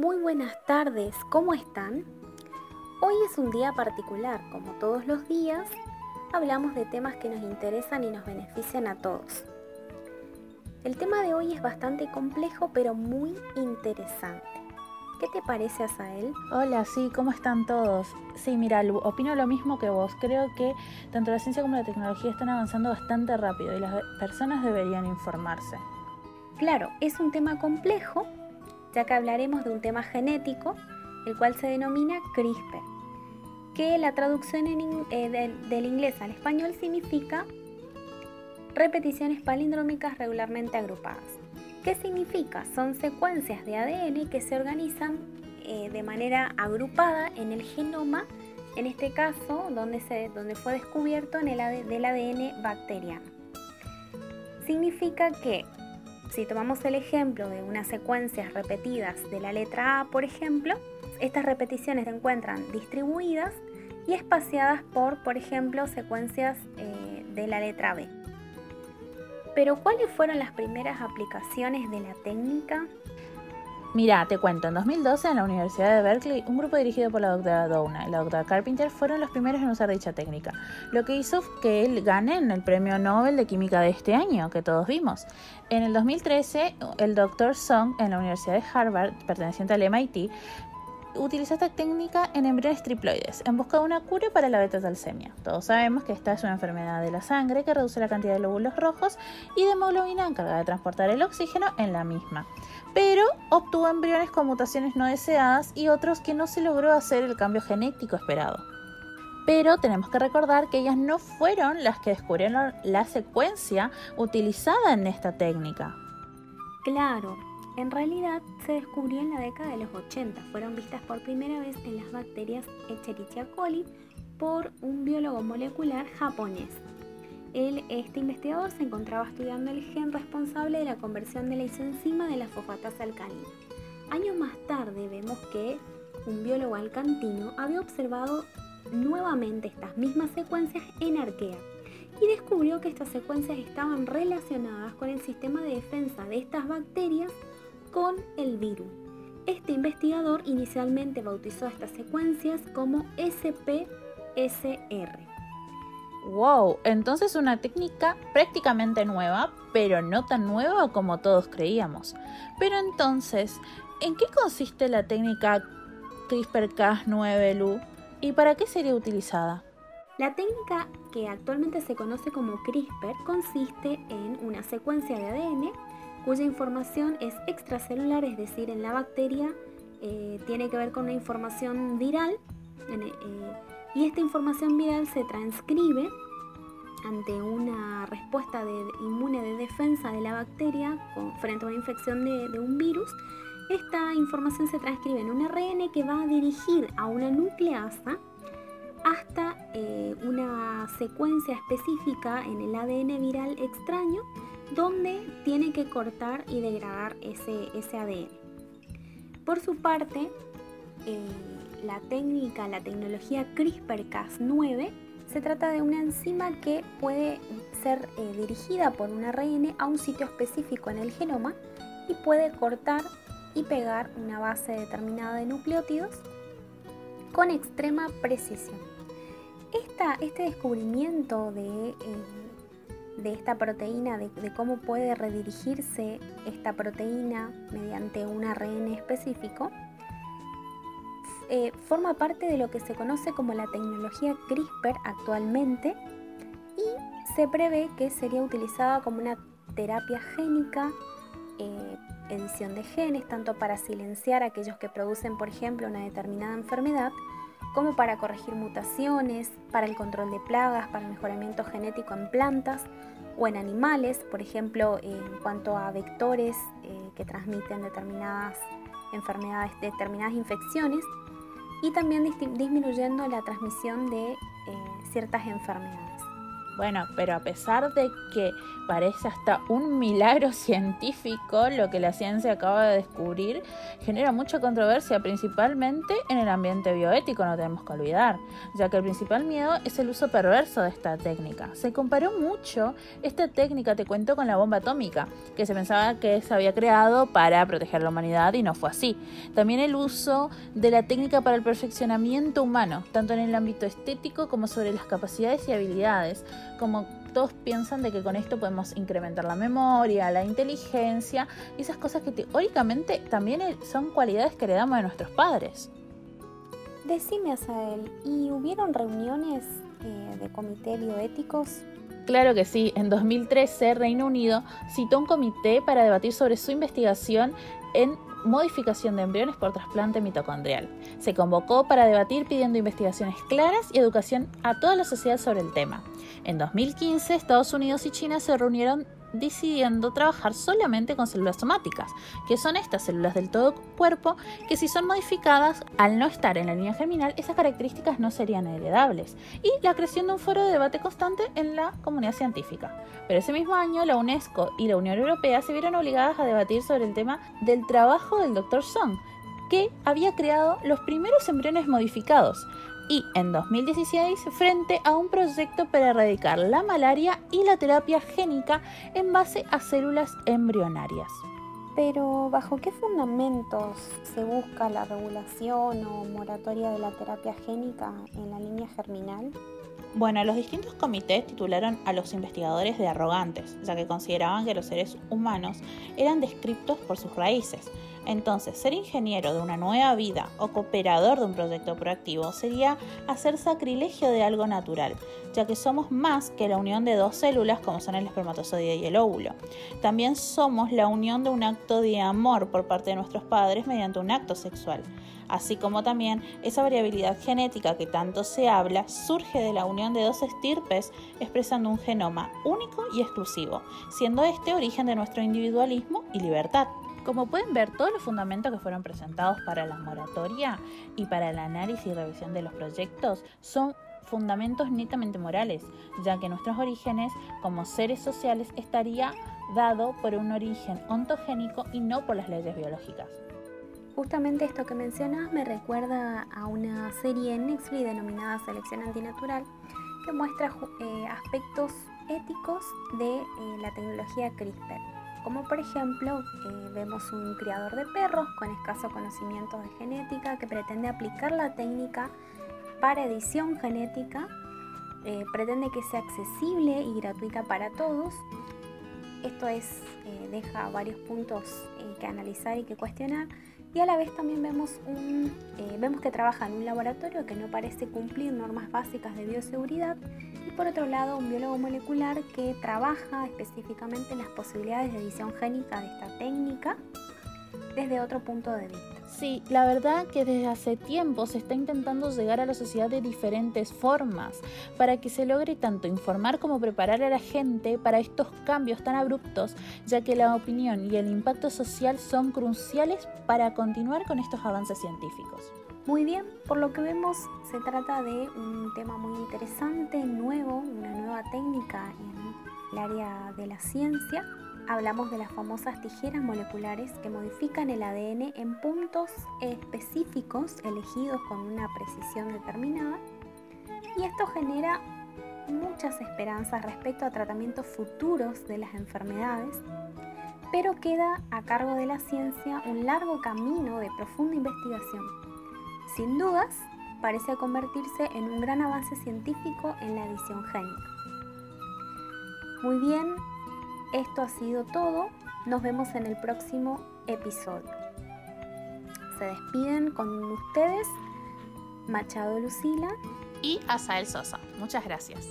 Muy buenas tardes, ¿cómo están? Hoy es un día particular, como todos los días, hablamos de temas que nos interesan y nos benefician a todos. El tema de hoy es bastante complejo pero muy interesante. ¿Qué te parece, Asael? Hola, sí, ¿cómo están todos? Sí, mira, opino lo mismo que vos. Creo que tanto la ciencia como la tecnología están avanzando bastante rápido y las personas deberían informarse. Claro, es un tema complejo, ya que hablaremos de un tema genético, el cual se denomina CRISPR, que la traducción eh, del inglés al español significa repeticiones palindrómicas regularmente agrupadas. ¿Qué significa? Son secuencias de ADN que se organizan eh, de manera agrupada en el genoma, en este caso donde, se, donde fue descubierto en el del ADN bacteriano. Significa que si tomamos el ejemplo de unas secuencias repetidas de la letra A, por ejemplo, estas repeticiones se encuentran distribuidas y espaciadas por, por ejemplo, secuencias eh, de la letra B. Pero ¿cuáles fueron las primeras aplicaciones de la técnica? Mira, te cuento, en 2012 en la Universidad de Berkeley, un grupo dirigido por la doctora Downa y la doctora Carpenter fueron los primeros en usar dicha técnica, lo que hizo que él gane el premio Nobel de Química de este año, que todos vimos. En el 2013, el doctor Song en la Universidad de Harvard, perteneciente al MIT, utilizó esta técnica en embriones triploides en busca de una cura para la beta-talsemia. Todos sabemos que esta es una enfermedad de la sangre que reduce la cantidad de glóbulos rojos y de hemoglobina encargada de transportar el oxígeno en la misma. Pero obtuvo embriones con mutaciones no deseadas y otros que no se logró hacer el cambio genético esperado. Pero tenemos que recordar que ellas no fueron las que descubrieron la secuencia utilizada en esta técnica. Claro, en realidad se descubrió en la década de los 80. Fueron vistas por primera vez en las bacterias Escherichia coli por un biólogo molecular japonés. este investigador se encontraba estudiando el gen responsable de la conversión de la isenzima de la fosfatasa alcalina. Años más tarde vemos que un biólogo alcantino había observado nuevamente estas mismas secuencias en arquea y descubrió que estas secuencias estaban relacionadas con el sistema de defensa de estas bacterias con el virus. Este investigador inicialmente bautizó estas secuencias como SPSR. Wow, entonces una técnica prácticamente nueva, pero no tan nueva como todos creíamos. Pero entonces, ¿en qué consiste la técnica CRISPR-Cas9, Lu? ¿Y para qué sería utilizada? La técnica que actualmente se conoce como CRISPR consiste en una secuencia de ADN cuya información es extracelular, es decir, en la bacteria eh, tiene que ver con una información viral eh, y esta información viral se transcribe ante una respuesta de, inmune de defensa de la bacteria frente a una infección de, un virus. Esta información se transcribe en un ARN que va a dirigir a una nucleasa hasta eh, una secuencia específica en el ADN viral extraño donde tiene que cortar y degradar ese, ese ADN. Por su parte, eh, la técnica, la tecnología CRISPR-Cas9 se trata de una enzima que puede ser eh, dirigida por un ARN a un sitio específico en el genoma y puede cortar y pegar una base determinada de nucleótidos con extrema precisión. este descubrimiento de eh, de esta proteína, de, cómo puede redirigirse esta proteína mediante un ARN específico, eh, forma parte de lo que se conoce como la tecnología CRISPR actualmente y se prevé que sería utilizada como una terapia génica, eh, edición de genes, tanto para silenciar a aquellos que producen, por ejemplo, una determinada enfermedad, como para corregir mutaciones, para el control de plagas, para el mejoramiento genético en plantas o en animales, por ejemplo, en cuanto a vectores eh, que transmiten determinadas enfermedades, determinadas infecciones, y también disminuyendo la transmisión de eh, ciertas enfermedades. Bueno, pero a pesar de que parece hasta un milagro científico lo que la ciencia acaba de descubrir, genera mucha controversia, principalmente en el ambiente bioético, no tenemos que olvidar, ya que el principal miedo es el uso perverso de esta técnica. Se comparó mucho esta técnica, te cuento, con la bomba atómica, que se pensaba que se había creado para proteger la humanidad y no fue así. También el uso de la técnica para el perfeccionamiento humano, tanto en el ámbito estético como sobre las capacidades y habilidades como todos piensan de que con esto podemos incrementar la memoria, la inteligencia y esas cosas que teóricamente también son cualidades que heredamos de nuestros padres. Decime, Asael, ¿y hubieron reuniones eh, de comité bioéticos? Claro que sí, en 2013 Reino Unido citó un comité para debatir sobre su investigación en modificación de embriones por trasplante mitocondrial. Se convocó para debatir pidiendo investigaciones claras y educación a toda la sociedad sobre el tema. En 2015, Estados Unidos y China se reunieron decidiendo trabajar solamente con células somáticas, que son estas células del todo cuerpo que si son modificadas al no estar en la línea germinal, esas características no serían heredables, y la creación de un foro de debate constante en la comunidad científica. Pero ese mismo año la UNESCO y la Unión Europea se vieron obligadas a debatir sobre el tema del trabajo del Dr. Song, que había creado los primeros embriones modificados, y en 2016 frente a un proyecto para erradicar la malaria y la terapia génica en base a células embrionarias. Pero ¿bajo qué fundamentos se busca la regulación o moratoria de la terapia génica en la línea germinal? Bueno, los distintos comités titularon a los investigadores de arrogantes, ya que consideraban que los seres humanos eran descriptos por sus raíces, entonces, ser ingeniero de una nueva vida o cooperador de un proyecto proactivo sería hacer sacrilegio de algo natural, ya que somos más que la unión de dos células como son el espermatozoide y el óvulo. También somos la unión de un acto de amor por parte de nuestros padres mediante un acto sexual. Así como también esa variabilidad genética que tanto se habla surge de la unión de dos estirpes expresando un genoma único y exclusivo, siendo este origen de nuestro individualismo y libertad. Como pueden ver, todos los fundamentos que fueron presentados para la moratoria y para el análisis y revisión de los proyectos son fundamentos netamente morales, ya que nuestros orígenes como seres sociales estaría dado por un origen ontogénico y no por las leyes biológicas. Justamente esto que mencionas me recuerda a una serie en Netflix denominada Selección Antinatural que muestra eh, aspectos éticos de eh, la tecnología CRISPR como por ejemplo eh, vemos un criador de perros con escaso conocimiento de genética que pretende aplicar la técnica para edición genética, pretende que sea accesible y gratuita para todos. Esto es, eh, deja varios puntos que analizar y que cuestionar y a la vez también vemos, un, eh, vemos que trabaja en un laboratorio que no parece cumplir normas básicas de bioseguridad y por otro lado un biólogo molecular que trabaja específicamente en las posibilidades de edición génica de esta técnica desde otro punto de vista. Sí, la verdad que desde hace tiempo se está intentando llegar a la sociedad de diferentes formas para que se logre tanto informar como preparar a la gente para estos cambios tan abruptos, ya que la opinión y el impacto social son cruciales para continuar con estos avances científicos. Muy bien, por lo que vemos se trata de un tema muy interesante, nuevo, una nueva técnica en el área de la ciencia hablamos de las famosas tijeras moleculares que modifican el ADN en puntos específicos elegidos con una precisión determinada y esto genera muchas esperanzas respecto a tratamientos futuros de las enfermedades, pero queda a cargo de la ciencia un largo camino de profunda investigación. Sin dudas, parece convertirse en un gran avance científico en la edición génica. Muy bien, esto ha sido todo. Nos vemos en el próximo episodio. Se despiden con ustedes Machado Lucila y Asael Sosa. Muchas gracias.